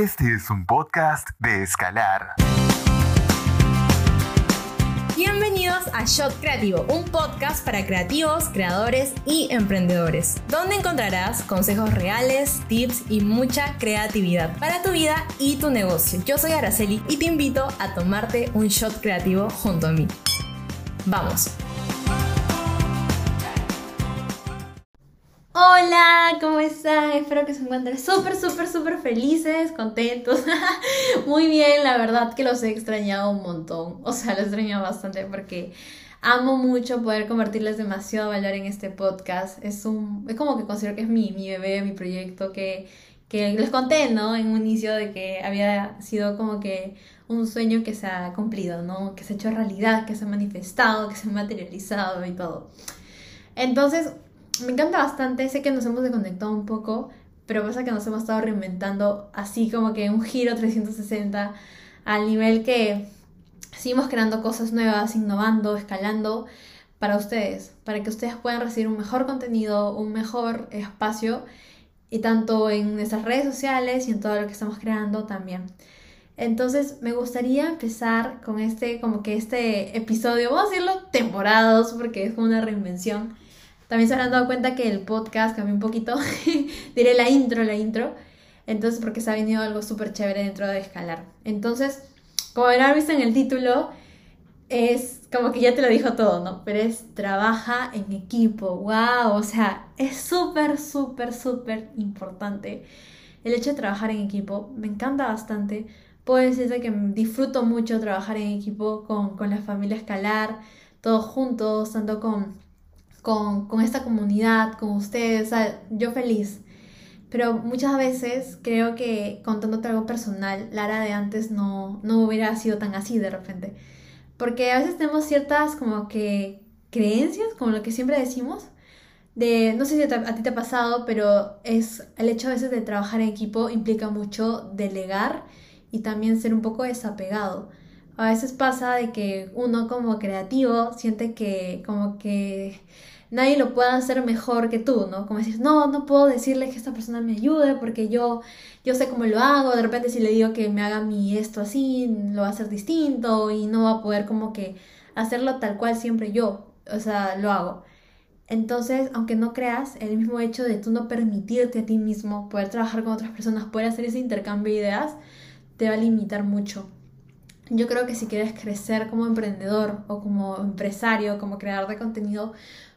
Este es un podcast de Escalar. Bienvenidos a Shot Creativo, un podcast para creativos, creadores y emprendedores, donde encontrarás consejos reales, tips y mucha creatividad para tu vida y tu negocio. Yo soy Araceli y te invito a tomarte un shot creativo junto a mí. Vamos. Hola, ¿cómo están? Espero que se encuentren súper, súper, súper felices, contentos. Muy bien, la verdad que los he extrañado un montón. O sea, los he extrañado bastante porque amo mucho poder convertirles demasiado valor en este podcast. Es un, es como que considero que es mi, mi bebé, mi proyecto que, que les conté, ¿no? En un inicio de que había sido como que un sueño que se ha cumplido, ¿no? Que se ha hecho realidad, que se ha manifestado, que se ha materializado y todo. Entonces, me encanta bastante, sé que nos hemos desconectado un poco, pero pasa que nos hemos estado reinventando así como que un giro 360 al nivel que seguimos creando cosas nuevas, innovando, escalando para ustedes, para que ustedes puedan recibir un mejor contenido, un mejor espacio y tanto en nuestras redes sociales y en todo lo que estamos creando también. Entonces me gustaría empezar con este, como que este episodio, vamos a decirlo temporadas porque es como una reinvención también se habrán dado cuenta que el podcast cambió un poquito. Diré la intro, la intro. Entonces, porque se ha venido algo súper chévere dentro de Escalar. Entonces, como habrán visto en el título, es como que ya te lo dijo todo, ¿no? Pero es trabaja en equipo. ¡Wow! O sea, es súper, súper, súper importante el hecho de trabajar en equipo. Me encanta bastante. Puedo decirte que disfruto mucho trabajar en equipo con, con la familia Escalar, todos juntos, tanto con con, esta comunidad, con ustedes, yo feliz. Pero muchas veces creo que contándote algo personal, Lara de antes no, no hubiera sido tan así de repente. Porque a veces tenemos ciertas como que creencias, como lo que siempre decimos, de, no sé si a ti te ha pasado, pero es el hecho a veces de trabajar en equipo implica mucho delegar y también ser un poco desapegado. A veces pasa de que uno como creativo siente que como que nadie lo pueda hacer mejor que tú, ¿no? Como decir, no, no puedo decirle que esta persona me ayude porque yo, yo sé cómo lo hago, de repente si le digo que me haga mi esto así, lo va a hacer distinto y no va a poder como que hacerlo tal cual siempre yo, o sea, lo hago. Entonces, aunque no creas, el mismo hecho de tú no permitirte a ti mismo poder trabajar con otras personas, poder hacer ese intercambio de ideas, te va a limitar mucho. Yo creo que si quieres crecer como emprendedor o como empresario, como creador de contenido,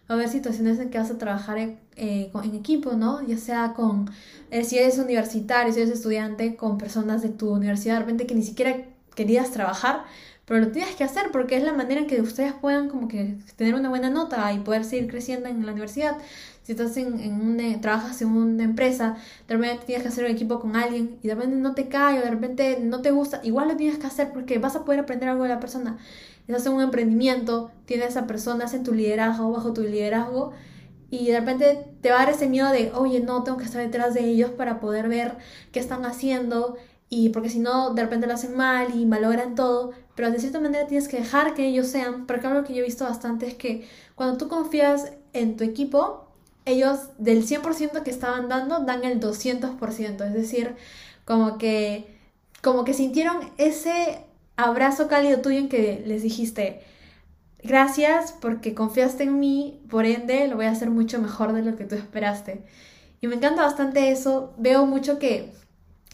va a haber situaciones en que vas a trabajar en, eh, equipo, ¿no? Ya sea con, eh, si eres universitario, si eres estudiante, con personas de tu universidad, de repente que ni siquiera querías trabajar, pero lo tienes que hacer porque es la manera en que ustedes puedan como que tener una buena nota y poder seguir creciendo en la universidad. Si estás en, en trabajas en una empresa, de repente tienes que hacer un equipo con alguien y de repente no te cae o de repente no te gusta, igual lo tienes que hacer porque vas a poder aprender algo de la persona estás en un emprendimiento, tienes a personas en tu liderazgo, bajo tu liderazgo, y de repente te va a dar ese miedo de, oye, no, tengo que estar detrás de ellos para poder ver qué están haciendo, y porque si no, de repente lo hacen mal y malogran todo, pero de cierta manera tienes que dejar que ellos sean, porque algo que yo he visto bastante es que cuando tú confías en tu equipo, ellos del 100% que estaban dando, dan el 200%, es decir, como que, como que sintieron ese abrazo cálido tuyo en que les dijiste, gracias porque confiaste en mí, por ende lo voy a hacer mucho mejor de lo que tú esperaste. Y me encanta bastante eso, veo mucho que,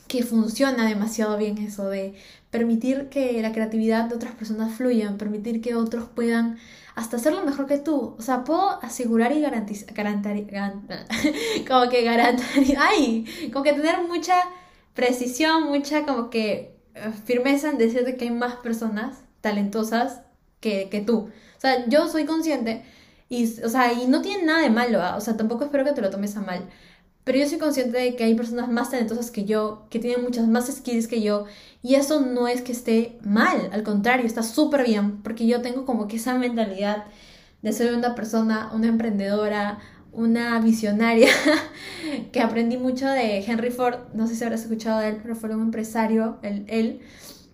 que funciona demasiado bien eso de permitir que la creatividad de otras personas fluya, permitir que otros puedan hasta hacerlo mejor que tú. O sea, puedo asegurar y garantizar, como que garantizar, ay, como que tener mucha precisión, mucha como que firmeza en decirte que hay más personas talentosas que, que tú. O sea, yo soy consciente y, o sea, y no tiene nada de malo, ¿ah? o sea, tampoco espero que te lo tomes a mal. Pero yo soy consciente de que hay personas más talentosas que yo, que tienen muchas más skills que yo, y eso no es que esté mal, al contrario, está súper bien, porque yo tengo como que esa mentalidad de ser una persona, una emprendedora, una visionaria que aprendí mucho de Henry Ford, no sé si habrás escuchado de él, pero fue un empresario, él, él,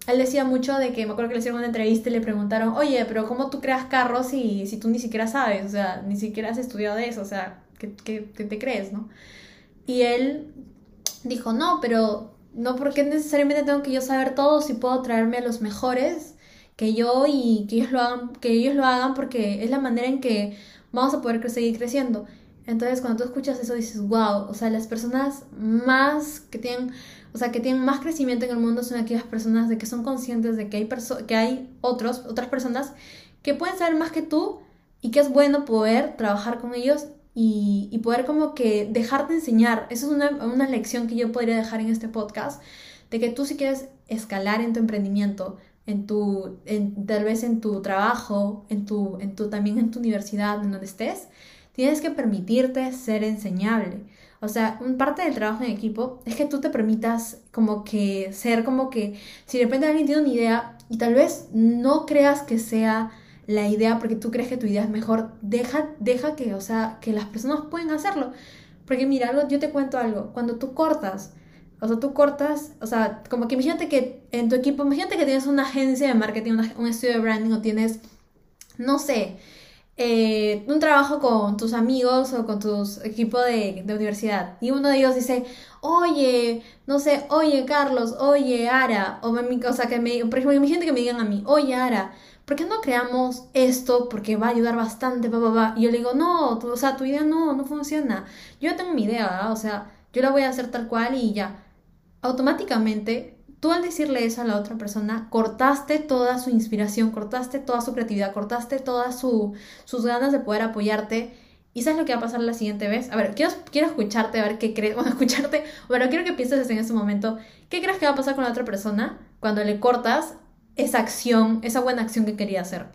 él decía mucho de que, me acuerdo que le hicieron una entrevista y le preguntaron, oye, pero ¿cómo tú creas carros si, si tú ni siquiera sabes? O sea, ni siquiera has estudiado de eso, o sea, ¿qué, qué, qué te crees, no? Y él dijo, no, pero No porque necesariamente tengo que yo saber todo, si puedo traerme a los mejores que yo y que ellos lo hagan, que ellos lo hagan porque es la manera en que vamos a poder seguir creciendo. Entonces, cuando tú escuchas eso dices, "Wow, o sea, las personas más que tienen o sea, que tienen más crecimiento en el mundo son aquellas personas de que son conscientes de que hay, que hay otros, otras personas que pueden saber más que tú y que es bueno poder trabajar con ellos y, poder como que dejarte enseñar. Esa es una, una lección que yo podría dejar en este podcast, de que tú si quieres escalar en tu emprendimiento, en tu, en, tal vez en tu trabajo, en tu, en tu, también en tu universidad, en donde estés, tienes que permitirte ser enseñable. O sea, un parte del trabajo en equipo es que tú te permitas como que ser como que si de repente alguien tiene una idea y tal vez no creas que sea la idea porque tú crees que tu idea es mejor, deja, deja que, o sea, que las personas pueden hacerlo. Porque mira, yo te cuento algo, cuando tú cortas, o sea, tú cortas, o sea, como que imagínate que en tu equipo, imagínate que tienes una agencia de marketing, un estudio de branding o tienes, no sé, eh, un trabajo con tus amigos o con tus equipo de, de, universidad y uno de ellos dice, oye, no sé, oye Carlos, oye Ara, o, me, o sea, que me, por ejemplo, gente que me digan a mí, oye Ara, ¿por qué no creamos esto? Porque va a ayudar bastante, va, va, va. Y yo le digo, no, o sea, tu idea no, no funciona. Yo ya tengo mi idea, o sea, yo la voy a hacer tal cual y ya. Automáticamente tú al decirle eso a la otra persona, cortaste toda su inspiración, cortaste toda su creatividad, cortaste todas su, sus ganas de poder apoyarte. ¿Y sabes lo que va a pasar la siguiente vez? A ver, quiero, quiero escucharte, a ver qué crees, bueno, escucharte, bueno, quiero que pienses en ese momento, ¿qué crees que va a pasar con la otra persona cuando le cortas esa acción, esa buena acción que quería hacer?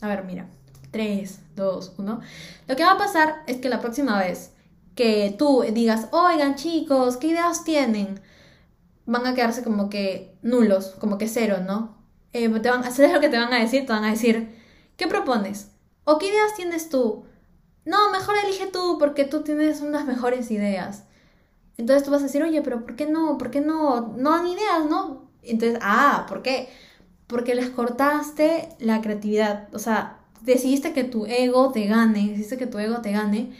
A ver, mira, 3, 2, 1. Lo que va a pasar es que la próxima vez que tú digas, oigan chicos, ¿qué ideas tienen? van a quedarse como que nulos, como que cero, ¿no? Eh, te van, hacer lo que te van a decir, te van a decir, ¿qué propones? ¿O qué ideas tienes tú? No, mejor elige tú porque tú tienes unas mejores ideas. Entonces tú vas a decir, oye, pero ¿por qué no? ¿Por qué no? No dan ideas, ¿no? Entonces, ah, ¿por qué? Porque les cortaste la creatividad. O sea, decidiste que tu ego te gane, decidiste que tu ego te gane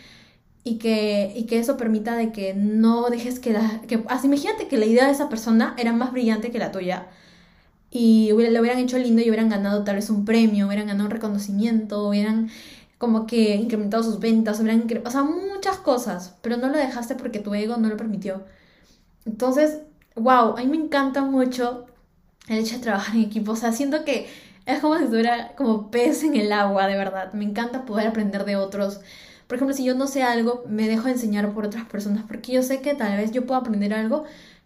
y que, y que eso permita de que no dejes que la... Que, así, imagínate que la idea de esa persona era más brillante que la tuya y le hubieran hecho lindo y hubieran ganado tal vez un premio, hubieran ganado un reconocimiento, hubieran como que incrementado sus ventas, hubieran... O sea, muchas cosas, pero no lo dejaste porque tu ego no lo permitió. Entonces, wow, a mí me encanta mucho el hecho de trabajar en equipo, o sea, siento que es como si estuviera como pez en el agua, de verdad. Me encanta poder aprender de otros por ejemplo, si yo no sé algo, me dejo enseñar por otras personas porque yo sé que tal vez yo puedo aprender algo,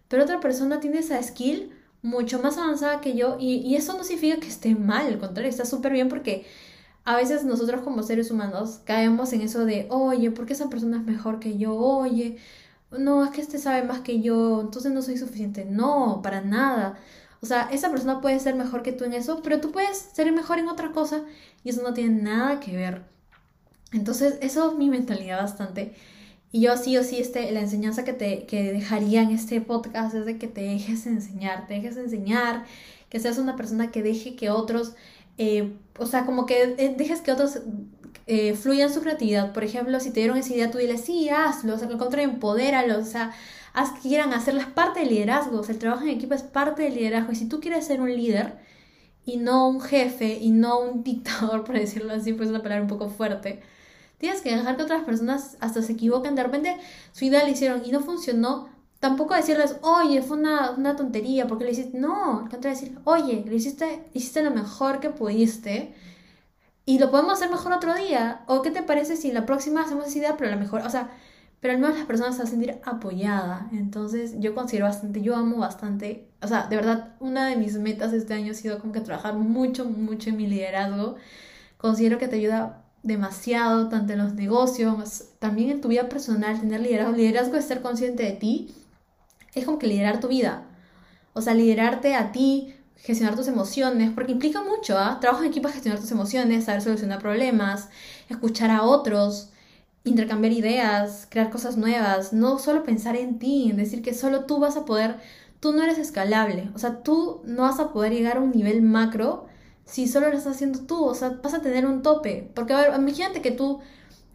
pero otra persona tiene esa skill mucho más avanzada que yo y, eso no significa que esté mal, al contrario, está súper bien porque a veces nosotros como seres humanos caemos en eso de, oye, ¿por qué esa persona es mejor que yo? Oye, no, es que este sabe más que yo, entonces no soy suficiente. No, para nada. O sea, esa persona puede ser mejor que tú en eso, pero tú puedes ser mejor en otra cosa y eso no tiene nada que ver. Entonces, eso es mi mentalidad bastante. Y yo sí o sí, este, la enseñanza que te que dejaría en este podcast es de que te dejes enseñar, te dejes enseñar, que seas una persona que deje que otros, eh, o sea, como que eh, dejes que otros eh, fluyan su creatividad. Por ejemplo, si te dieron esa idea, tú diles, sí, hazlo, o sea, al contrario, empodéralo, o sea, haz que quieran hacerlas parte del liderazgo, o sea, el trabajo en equipo es parte del liderazgo. Y si tú quieres ser un líder y no un jefe y no un dictador, por decirlo así, pues es una palabra un poco fuerte, Tienes que dejar que otras personas hasta se equivoquen. De repente su idea la hicieron y no funcionó. Tampoco decirles, oye, fue una, una tontería, porque le hiciste. No, al contrario, decir, oye, lo hiciste, hiciste lo mejor que pudiste y lo podemos hacer mejor otro día. ¿O qué te parece si la próxima hacemos esa idea, pero la mejor? O sea, pero al menos las personas se van a sentir apoyada. Entonces, yo considero bastante, yo amo bastante. O sea, de verdad, una de mis metas este año ha sido como que trabajar mucho, mucho en mi liderazgo. Considero que te ayuda demasiado, tanto en los negocios, también en tu vida personal, tener liderazgo. Liderazgo es ser consciente de ti, es como que liderar tu vida. O sea, liderarte a ti, gestionar tus emociones, porque implica mucho, ¿ah? Trabajo en equipo gestionar tus emociones, saber solucionar problemas, escuchar a otros, intercambiar ideas, crear cosas nuevas, no solo pensar en ti, en decir que solo tú vas a poder, tú no eres escalable, o sea, tú no vas a poder llegar a un nivel macro si solo lo estás haciendo tú, o sea, vas a tener un tope. Porque, a ver, imagínate que tú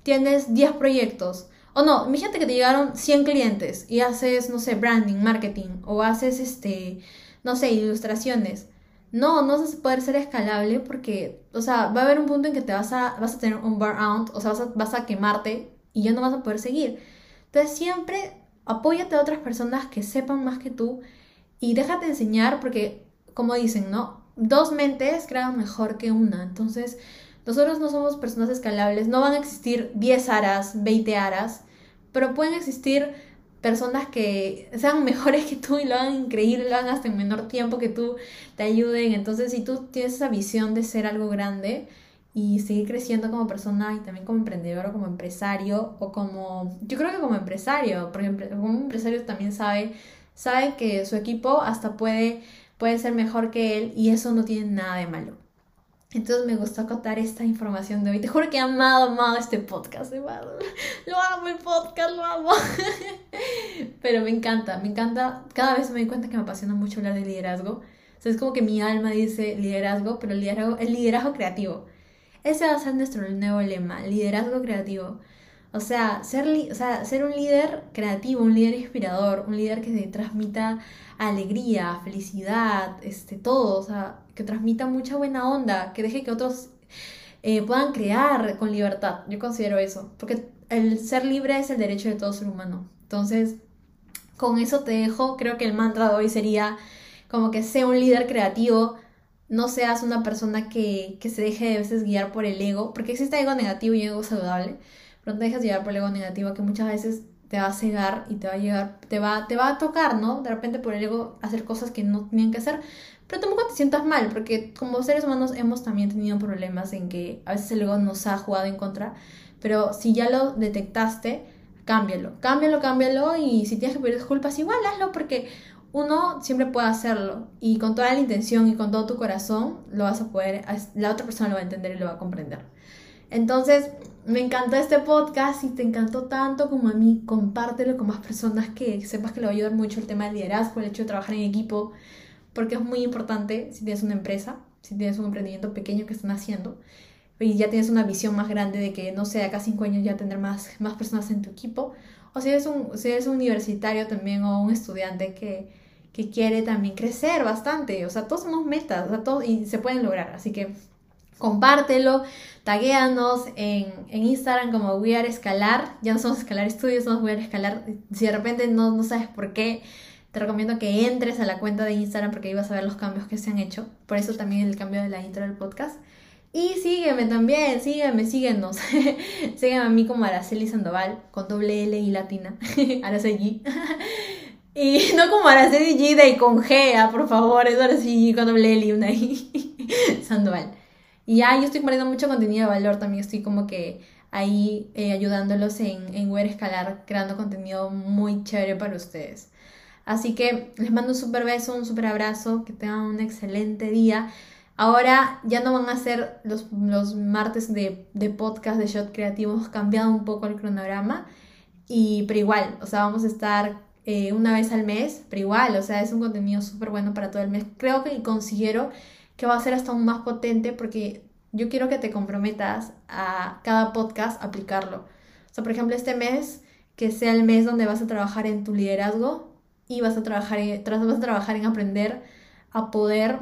tienes 10 proyectos O no, imagínate que te llegaron 100 clientes y haces, no sé, branding, marketing, o haces, este, no sé, ilustraciones. No, no vas a poder ser escalable porque, o sea, va a haber un punto en que te vas a, vas a tener un burnout, o sea, vas a, vas a quemarte y ya no vas a poder seguir. Entonces siempre apóyate a otras personas que sepan más que tú y déjate enseñar porque, como dicen, ¿no? Dos mentes crean mejor que una. Entonces, nosotros no somos personas escalables, no van a existir 10 aras, 20 aras, pero pueden existir personas que sean mejores que tú y lo hagan increíble, lo hagan hasta en menor tiempo que tú, te ayuden. Entonces, si tú tienes esa visión de ser algo grande y seguir creciendo como persona y también como emprendedor o como empresario o como, yo creo que como empresario, por ejemplo, como empresario también sabe, sabe que su equipo hasta puede, puede ser mejor que él y eso no tiene nada de malo. Entonces me gustó acotar esta información de hoy. Te juro que he amado, amado este podcast. Lo amo el podcast, lo amo. Pero me encanta, me encanta. Cada vez me doy cuenta que me apasiona mucho hablar de liderazgo. O sea, es como que mi alma dice liderazgo, pero liderazgo, el liderazgo creativo. Ese va a ser nuestro nuevo lema, liderazgo creativo. O sea, ser, o sea, ser un líder creativo, un líder inspirador, un líder que te transmita alegría, felicidad, este, todo, o sea, que transmita mucha buena onda, que deje que otros eh, puedan crear con libertad. Yo considero eso, porque el ser libre es el derecho de todo ser humano. Entonces, con eso te dejo, creo que el mantra de hoy sería como que sea un líder creativo, no seas una persona que, que se deje de veces guiar por el ego, porque existe ego negativo y ego saludable, pero no te llevar por el ego negativo que muchas veces te va a cegar y te va a llegar, te va, te va a tocar, ¿no? De repente por el ego hacer cosas que no tenían que hacer, pero tampoco te sientas mal, porque como seres humanos hemos también tenido problemas en que a veces el ego nos ha jugado en contra, pero si ya lo detectaste, cámbialo, cámbialo, cámbialo y si tienes que pedir disculpas, igual hazlo porque uno siempre puede hacerlo y con toda la intención y con todo tu corazón lo vas a poder, la otra persona lo va a entender y lo va a comprender. Entonces, me encantó este podcast y te encantó tanto como a mí, compártelo con más personas que sepas que le va a ayudar mucho el tema del liderazgo, el hecho de trabajar en equipo, porque es muy importante si tienes una empresa, si tienes un emprendimiento pequeño que están haciendo y ya tienes una visión más grande de que, no sé, acá cinco años ya tener más, más personas en tu equipo, o si eres, un, si eres un universitario también o un estudiante que, que quiere también crecer bastante, o sea, todos somos metas, o sea, todos, y se pueden lograr, así que compártelo, taguéanos en, en, Instagram como We Are Escalar, ya no somos Escalar Estudios, somos We Are Escalar, si de repente no, no sabes por qué, te recomiendo que entres a la cuenta de Instagram porque ahí vas a ver los cambios que se han hecho, por eso también el cambio de la intro del podcast. Y sígueme también, sígueme, síguenos. sígueme a mí como Araceli Sandoval, con doble L y latina. Araceli y no como Araceli G de y con G, ah, por favor, es Araceli con doble L y una I. Sandoval. Y ya, yo estoy poniendo mucho contenido de valor, también estoy como que ahí eh, ayudándolos en, en Web Escalar, creando contenido muy chévere para ustedes. Así que les mando un super beso, un super abrazo, que tengan un excelente día. Ahora ya no van a ser los, los martes de, de, podcast de Shot Creativo, hemos cambiado un poco el cronograma, y, pero igual, o sea, vamos a estar eh, una vez al mes, pero igual, o sea, es un contenido súper bueno para todo el mes. Creo que considero que va a ser hasta aún más potente porque yo quiero que te comprometas a cada podcast aplicarlo. O sea, por ejemplo, este mes, que sea el mes donde vas a trabajar en tu liderazgo y vas a trabajar en, vas a trabajar en aprender a poder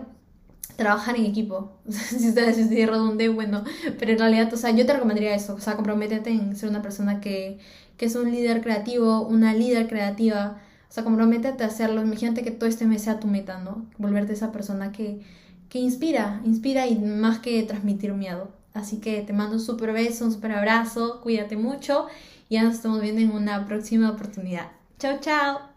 trabajar en equipo. si ustedes si redundé, bueno, pero en realidad, o sea, yo te recomendaría eso, o sea, comprométete en ser una persona que, que es un líder creativo, una líder creativa, o sea, comprométete a hacerlo, imagínate que todo este mes sea tu meta, ¿no? Volverte esa persona que, que inspira, inspira y más que transmitir miedo. Así que te mando un super beso, un super abrazo, cuídate mucho y nos estamos viendo en una próxima oportunidad. Chao, chao.